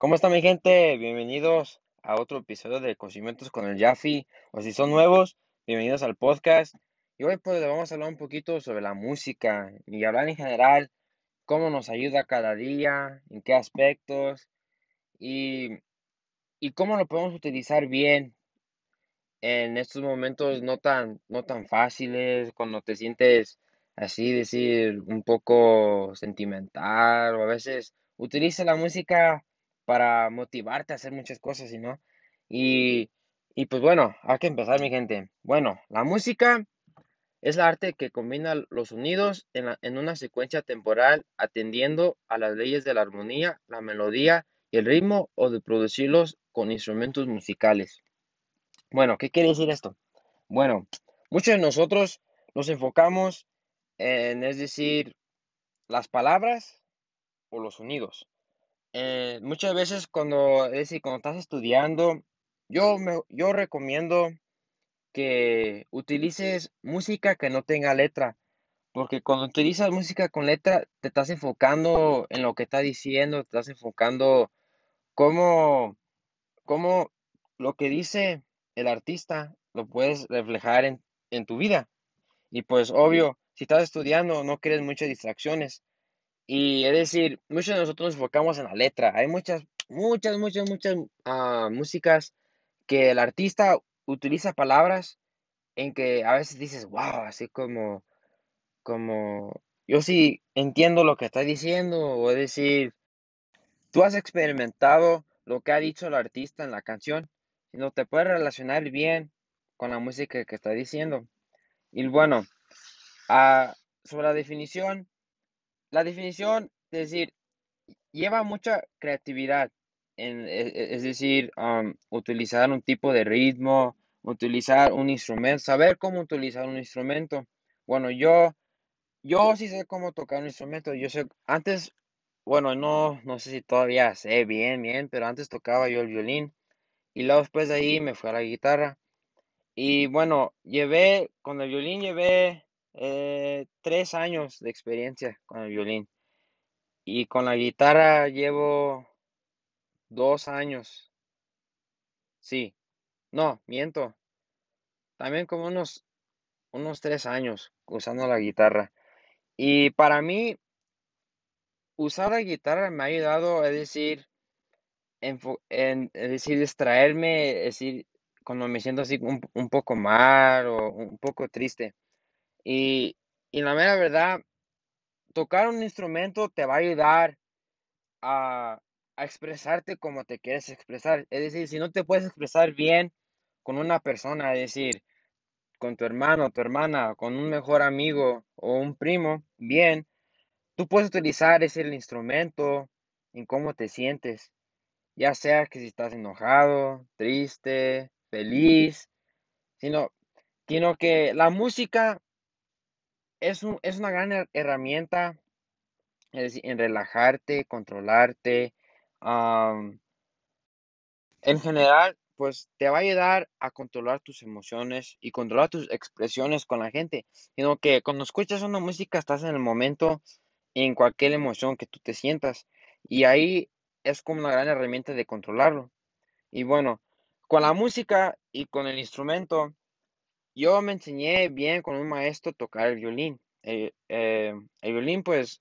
¿Cómo está mi gente? Bienvenidos a otro episodio de Conocimientos con el Jaffi. O si son nuevos, bienvenidos al podcast. Y hoy pues vamos a hablar un poquito sobre la música y hablar en general cómo nos ayuda cada día, en qué aspectos y, y cómo lo podemos utilizar bien en estos momentos no tan, no tan fáciles, cuando te sientes así, decir, un poco sentimental o a veces utiliza la música para motivarte a hacer muchas cosas, ¿y no? Y, y pues bueno, hay que empezar, mi gente. Bueno, la música es el arte que combina los sonidos en, la- en una secuencia temporal atendiendo a las leyes de la armonía, la melodía y el ritmo o de producirlos con instrumentos musicales. Bueno, ¿qué quiere decir esto? Bueno, muchos de nosotros nos enfocamos en, es decir, las palabras o los sonidos. Eh, muchas veces cuando, es decir, cuando estás estudiando, yo, me, yo recomiendo que utilices música que no tenga letra, porque cuando utilizas música con letra, te estás enfocando en lo que está diciendo, te estás enfocando cómo, cómo lo que dice el artista lo puedes reflejar en, en tu vida. Y pues obvio, si estás estudiando, no quieres muchas distracciones. Y es decir, muchos de nosotros nos enfocamos en la letra. Hay muchas, muchas, muchas, muchas ah, músicas que el artista utiliza palabras en que a veces dices, wow, así como, como, yo sí entiendo lo que está diciendo, o decir, tú has experimentado lo que ha dicho el artista en la canción, y no te puedes relacionar bien con la música que está diciendo. Y bueno, ah, sobre la definición, la definición, es decir, lleva mucha creatividad, en, e- e- es decir, utilizar un tipo de ritmo, utilizar un instrumento, saber cómo utilizar un instrumento. Bueno, yo, yo sí sé cómo tocar un instrumento. Yo sé, antes, bueno, no, no sé si todavía sé bien, bien, pero antes tocaba yo el violín y luego después de ahí me fui a la guitarra. Y bueno, llevé, con el violín llevé eh, tres años de experiencia con el violín. Y con la guitarra llevo dos años. Sí, no, miento. También como unos, unos tres años usando la guitarra. Y para mí, usar la guitarra me ha ayudado, es decir, en, es decir, distraerme, es decir, cuando me siento así un, un poco mal o un poco triste. Y, y la mera verdad, tocar un instrumento te va a ayudar a, a expresarte como te quieres expresar. Es decir, si no te puedes expresar bien con una persona, es decir, con tu hermano, tu hermana, con un mejor amigo o un primo, bien, tú puedes utilizar ese instrumento en cómo te sientes, ya sea que si estás enojado, triste, feliz, sino, sino que la música es un, es una gran her- herramienta es en relajarte, controlarte, En general, pues te va a ayudar a controlar tus emociones y controlar tus expresiones con la gente, sino que cuando escuchas una música estás en el momento, en cualquier emoción que tú te sientas, y ahí es como una gran herramienta de controlarlo. Y bueno, con la música y con el instrumento, yo me enseñé bien con un maestro tocar el violín. Eh, eh, el violín, pues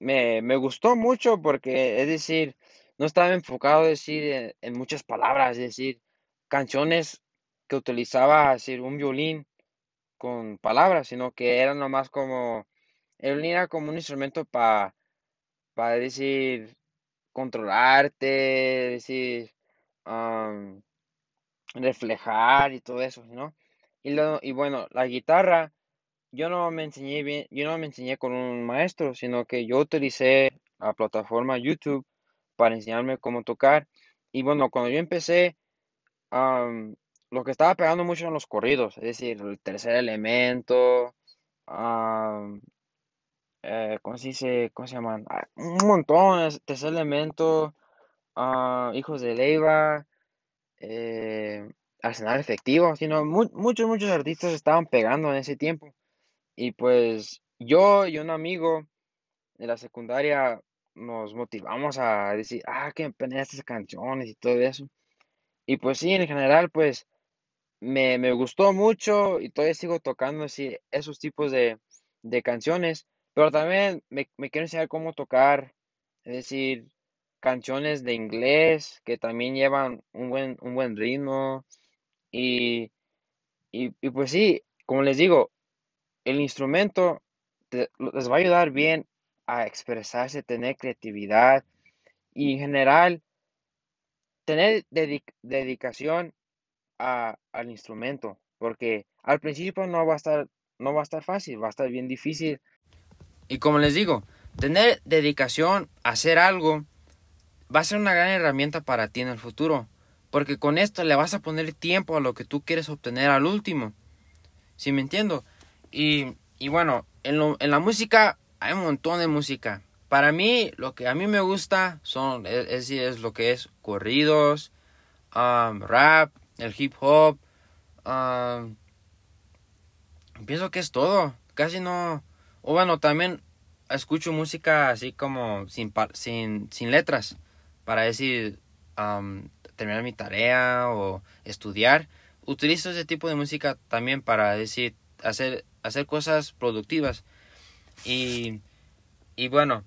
me, me gustó mucho porque, es decir, no estaba enfocado, decir, en, en muchas palabras, es decir, canciones que utilizaba, decir, un violín con palabras, sino que era nomás como, el violín era como un instrumento para, para decir, controlarte, decir, am, reflejar y todo eso, ¿no? Y, lo, y bueno, la guitarra. Yo no me enseñé bien, yo no me enseñé con un maestro, sino que yo utilicé la plataforma YouTube para enseñarme cómo tocar. Y bueno, cuando yo empecé, am, lo que estaba pegando mucho en los corridos, es decir, el tercer elemento, eh, ¿cómo se dice? ¿Cómo se llaman? Ah, un montón, es- tercer elemento, ah, Hijos de Leiva, eh, Arsenal Efectivo, sino mu- muchos, muchos artistas estaban pegando en ese tiempo. Y pues yo y un amigo de la secundaria nos motivamos a decir, ah, que me estas canciones y todo eso. Y pues sí, en general, pues me, me gustó mucho y todavía sigo tocando así, esos tipos de, de canciones, pero también me, me quiero enseñar cómo tocar, es decir, canciones de inglés que también llevan un buen, un buen ritmo y, y, y pues sí, como les digo, el instrumento les va a ayudar bien a expresarse, tener creatividad y en general tener dedicación a, al instrumento, porque al principio no va a estar no va a estar fácil, va a estar bien difícil. Y como les digo, tener dedicación a hacer algo va a ser una gran herramienta para ti en el futuro, porque con esto le vas a poner tiempo a lo que tú quieres obtener al último. ¿Sí me entiendo? Y, y bueno, en, lo, en la música hay un montón de música. Para mí, lo que a mí me gusta son, es, es, lo que es corridos, um, rap, el hip hop. Um, pienso que es todo. Casi no. O bueno, también escucho música así como sin, sin, sin letras. Para decir, um, terminar mi tarea o estudiar. Utilizo ese tipo de música también para decir, hacer, hacer cosas productivas. Y, y bueno,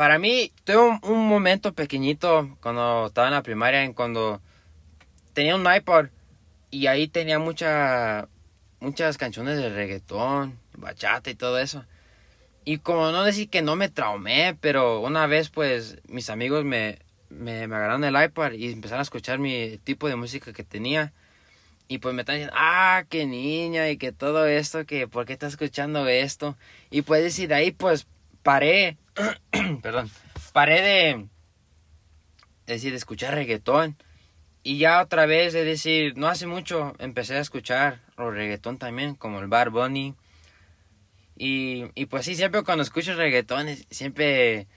para mí tuve un, momento pequeñito cuando estaba en la primaria, en cuando tenía un iPod y ahí tenía mucha, muchas canciones de reggaetón, bachata y todo eso. Y como no decir que no me traumé, pero una vez pues mis amigos me, me, me agarraron el iPod y empezaron a escuchar mi tipo de música que tenía. Y pues me están diciendo, ah, qué niña y que todo esto, que por qué estás escuchando esto. Y pues decir, de ahí pues paré, perdón, paré de, decir, de escuchar reggaetón. Y ya otra vez, es decir, no hace mucho empecé a escuchar reggaetón también, como el Bar Bunny. Y, y pues sí, siempre cuando escucho reggaetón, siempre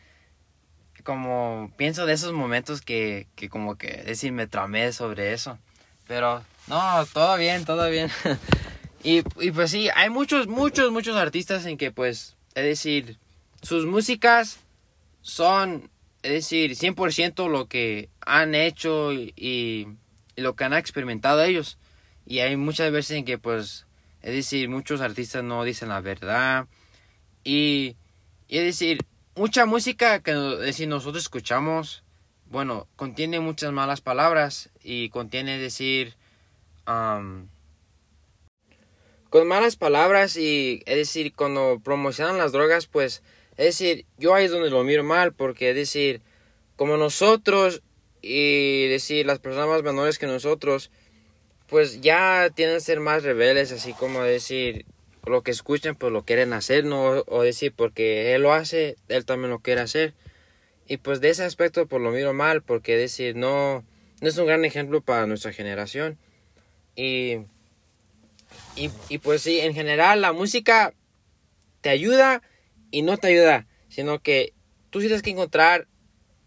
como pienso de esos momentos que, que como que, decir, me tramé sobre eso. Pero no, todo bien, todo bien. y, y pues sí, hay muchos, muchos, muchos artistas en que pues, es decir, sus músicas son, es decir, 100% lo que han hecho y, lo que han experimentado ellos. Y hay muchas veces en que pues, es decir, muchos artistas no dicen la verdad. Y, y es decir, mucha música que es decir, nosotros escuchamos, bueno, contiene muchas malas palabras y contiene, decir, con malas palabras y es decir, cuando promocionan las drogas, pues es decir, yo ahí es donde lo miro mal, porque es decir, como nosotros y decir las personas más menores que nosotros, pues ya tienen que ser más rebeldes, así como decir lo que escuchan, pues lo quieren hacer, no o decir porque él lo hace, él también lo quiere hacer. Y pues de ese aspecto pues lo miro mal, porque decir no no es un gran ejemplo para nuestra generación. Y, y, pues sí, en general la música te ayuda y no te ayuda, sino que tú tienes que encontrar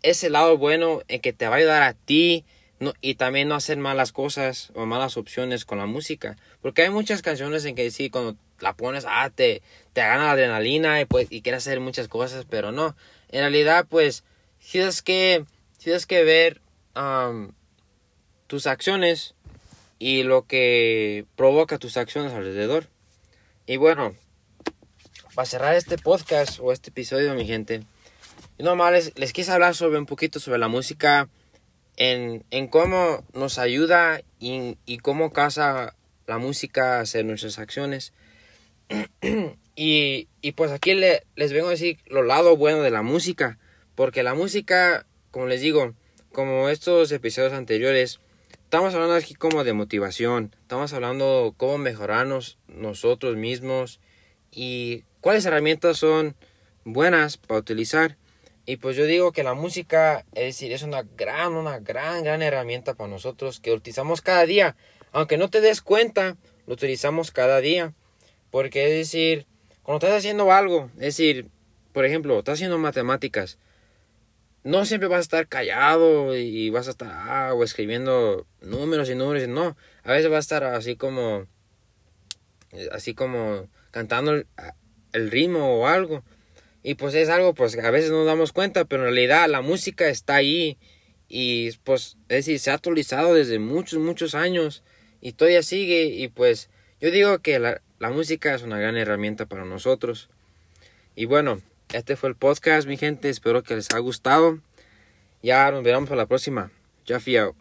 ese lado bueno en que te va a ayudar a ti no, y también no hacer malas cosas o malas opciones con la música. Porque hay muchas canciones en que sí, cuando la pones, ah, te, te gana la adrenalina y, pues, y quieres hacer muchas cosas, pero no. En realidad, pues, tienes que, tienes que ver tus acciones y lo que provoca tus acciones alrededor. Y bueno, para cerrar este podcast o este episodio, mi gente, yo nomás les, quise hablar sobre un poquito sobre la música, en, en cómo nos ayuda y, y, cómo casa la música a hacer nuestras acciones. y, y, pues aquí le, les vengo a decir lo lado bueno de la música, porque la música, como les digo, como estos episodios anteriores, estamos hablando aquí como de motivación, estamos hablando cómo mejorarnos nosotros mismos y cuáles herramientas son buenas para utilizar. Y pues yo digo que la música, es decir, es una gran, una gran, gran herramienta para nosotros que utilizamos cada día. Aunque no te des cuenta, lo utilizamos cada día. Porque es decir, cuando estás haciendo algo, es decir, por ejemplo, estás haciendo matemáticas, no siempre vas a estar callado y vas a estar ah, o escribiendo números y números, no, a veces vas a estar así como así como cantando el, ritmo o algo. Y pues es algo pues a veces no damos cuenta, pero en realidad la música está ahí y pues es decir, se ha actualizado desde muchos, muchos años y todavía sigue y pues yo digo que la, la música es una gran herramienta para nosotros. Y bueno, este fue el podcast, mi gente. Espero que les haya gustado. Ya nos veremos para la próxima. Ya fiao.